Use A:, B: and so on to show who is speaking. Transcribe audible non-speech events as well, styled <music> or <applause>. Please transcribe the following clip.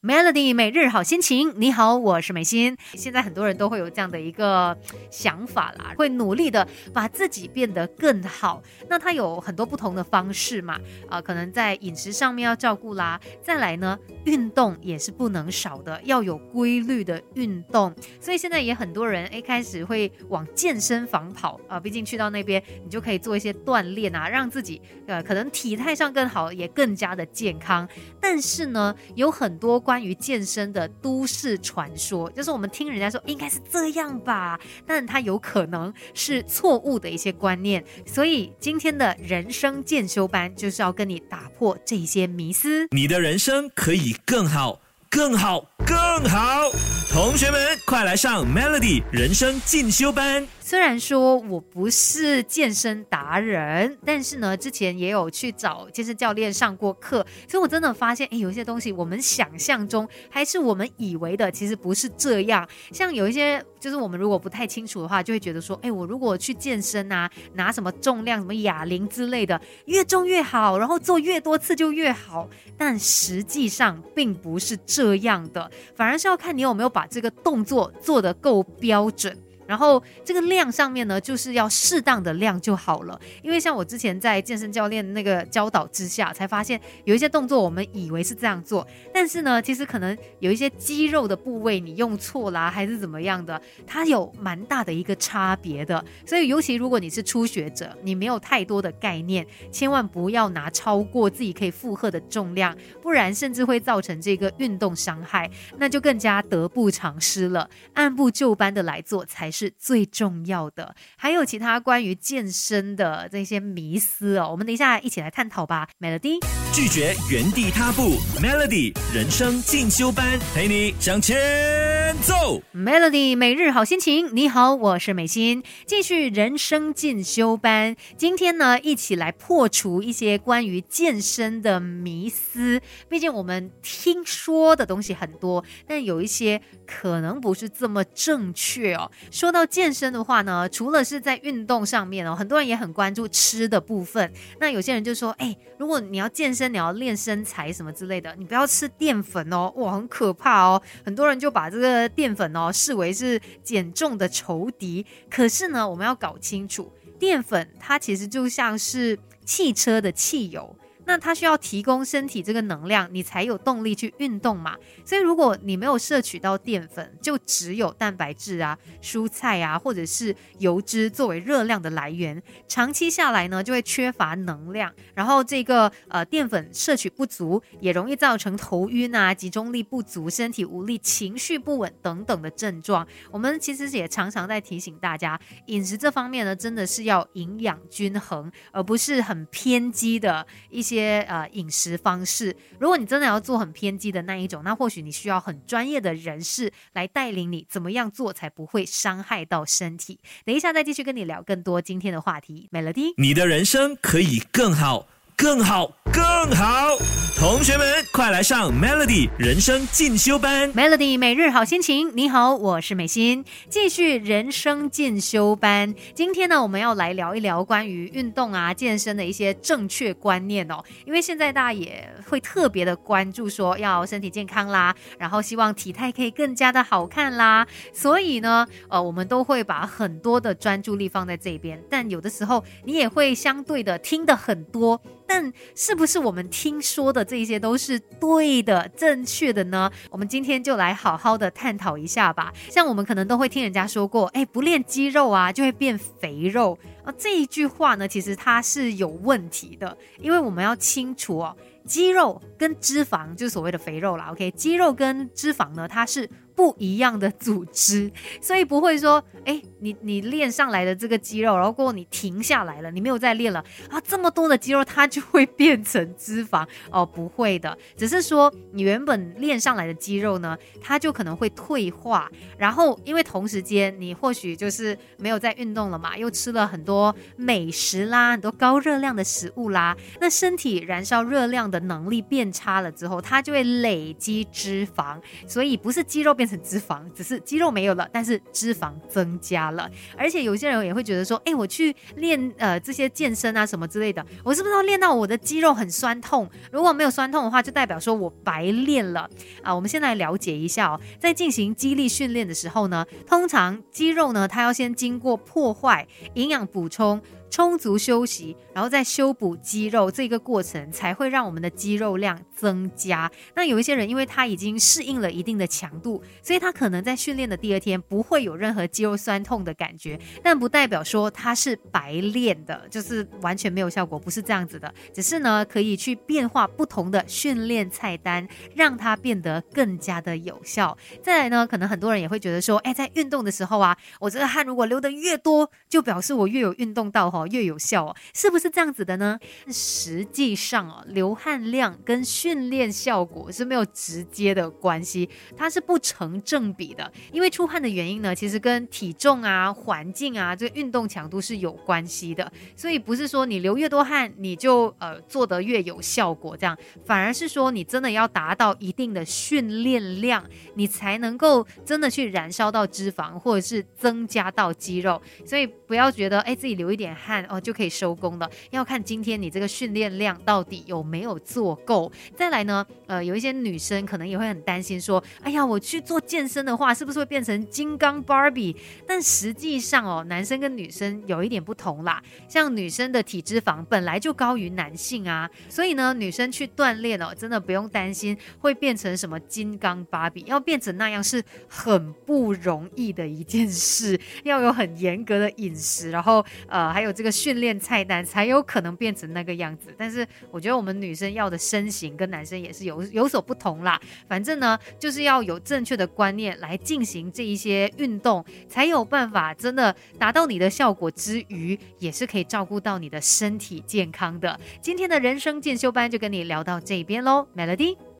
A: Melody 每日好心情，你好，我是美心。现在很多人都会有这样的一个想法啦，会努力的把自己变得更好。那他有很多不同的方式嘛，啊，可能在饮食上面要照顾啦，再来呢，运动也是不能少的，要有规律的运动。所以现在也很多人一开始会往健身房跑啊，毕竟去到那边你就可以做一些锻炼啊，让自己呃可能体态上更好，也更加的健康。但是呢，有很多。关于健身的都市传说，就是我们听人家说应该是这样吧，但它有可能是错误的一些观念。所以今天的人生进修班就是要跟你打破这些迷思，
B: 你的人生可以更好，更好，更好。同学们，快来上 Melody 人生进修班。
A: 虽然说我不是健身达人，但是呢，之前也有去找健身教练上过课，所以我真的发现，哎，有些东西我们想象中还是我们以为的，其实不是这样。像有一些，就是我们如果不太清楚的话，就会觉得说，哎，我如果去健身啊，拿什么重量，什么哑铃之类的，越重越好，然后做越多次就越好。但实际上并不是这样的，反而是要看你有没有把这个动作做得够标准。然后这个量上面呢，就是要适当的量就好了。因为像我之前在健身教练那个教导之下，才发现有一些动作我们以为是这样做，但是呢，其实可能有一些肌肉的部位你用错啦，还是怎么样的，它有蛮大的一个差别的。所以尤其如果你是初学者，你没有太多的概念，千万不要拿超过自己可以负荷的重量，不然甚至会造成这个运动伤害，那就更加得不偿失了。按部就班的来做才是。是最重要的，还有其他关于健身的这些迷思哦，我们等一下一起来探讨吧。Melody
B: 拒绝原地踏步，Melody 人生进修班陪你向前走。
A: Melody 每日好心情，你好，我是美心，继续人生进修班。今天呢，一起来破除一些关于健身的迷思。毕竟我们听说的东西很多，但有一些可能不是这么正确哦。说到健身的话呢，除了是在运动上面哦，很多人也很关注吃的部分。那有些人就说，哎，如果你要健身，你要练身材什么之类的，你不要吃淀粉哦，哇，很可怕哦。很多人就把这个淀粉哦视为是减重的仇敌。可是呢，我们要搞清楚，淀粉它其实就像是汽车的汽油。那它需要提供身体这个能量，你才有动力去运动嘛。所以如果你没有摄取到淀粉，就只有蛋白质啊、蔬菜啊，或者是油脂作为热量的来源，长期下来呢，就会缺乏能量。然后这个呃淀粉摄取不足，也容易造成头晕啊、集中力不足、身体无力、情绪不稳等等的症状。我们其实也常常在提醒大家，饮食这方面呢，真的是要营养均衡，而不是很偏激的一些。些呃饮食方式，如果你真的要做很偏激的那一种，那或许你需要很专业的人士来带领你，怎么样做才不会伤害到身体。等一下再继续跟你聊更多今天的话题。美乐蒂
B: 你的人生可以更好。更好，更好！同学们，快来上 Melody 人生进修班。
A: Melody 每日好心情，你好，我是美心，继续人生进修班。今天呢，我们要来聊一聊关于运动啊、健身的一些正确观念哦。因为现在大家也会特别的关注，说要身体健康啦，然后希望体态可以更加的好看啦，所以呢，呃，我们都会把很多的专注力放在这边。但有的时候，你也会相对的听的很多。但是不是我们听说的这些都是对的、正确的呢？我们今天就来好好的探讨一下吧。像我们可能都会听人家说过，哎，不练肌肉啊，就会变肥肉啊。这一句话呢，其实它是有问题的，因为我们要清楚哦，肌肉跟脂肪就是所谓的肥肉啦。OK，肌肉跟脂肪呢，它是。不一样的组织，<laughs> 所以不会说，哎，你你练上来的这个肌肉，然后过后你停下来了，你没有再练了啊，这么多的肌肉它就会变成脂肪 <laughs> 哦，不会的，只是说你原本练上来的肌肉呢，它就可能会退化，然后因为同时间你或许就是没有在运动了嘛，又吃了很多美食啦，很多高热量的食物啦，那身体燃烧热量的能力变差了之后，它就会累积脂肪，所以不是肌肉变成脂肪，只是肌肉没有了，但是脂肪增加了。而且有些人也会觉得说，哎，我去练呃这些健身啊什么之类的，我是不是要练到我的肌肉很酸痛？如果没有酸痛的话，就代表说我白练了啊。我们先来了解一下哦，在进行肌力训练的时候呢，通常肌肉呢，它要先经过破坏、营养补充。充足休息，然后再修补肌肉，这个过程才会让我们的肌肉量增加。那有一些人，因为他已经适应了一定的强度，所以他可能在训练的第二天不会有任何肌肉酸痛的感觉，但不代表说他是白练的，就是完全没有效果，不是这样子的。只是呢，可以去变化不同的训练菜单，让它变得更加的有效。再来呢，可能很多人也会觉得说，哎，在运动的时候啊，我这个汗如果流的越多，就表示我越有运动到。哦，越有效哦，是不是这样子的呢？实际上哦，流汗量跟训练效果是没有直接的关系，它是不成正比的。因为出汗的原因呢，其实跟体重啊、环境啊、这个运动强度是有关系的。所以不是说你流越多汗，你就呃做得越有效果，这样反而是说你真的要达到一定的训练量，你才能够真的去燃烧到脂肪，或者是增加到肌肉。所以不要觉得哎自己流一点汗。看哦就可以收工了，要看今天你这个训练量到底有没有做够。再来呢，呃，有一些女生可能也会很担心说，哎呀，我去做健身的话，是不是会变成金刚芭比？但实际上哦，男生跟女生有一点不同啦。像女生的体脂肪本来就高于男性啊，所以呢，女生去锻炼哦，真的不用担心会变成什么金刚芭比，要变成那样是很不容易的一件事，要有很严格的饮食，然后呃还有。这个训练菜单才有可能变成那个样子，但是我觉得我们女生要的身形跟男生也是有有所不同啦。反正呢，就是要有正确的观念来进行这一些运动，才有办法真的达到你的效果之余，也是可以照顾到你的身体健康的。今天的人生进修班就跟你聊到这边喽，Melody。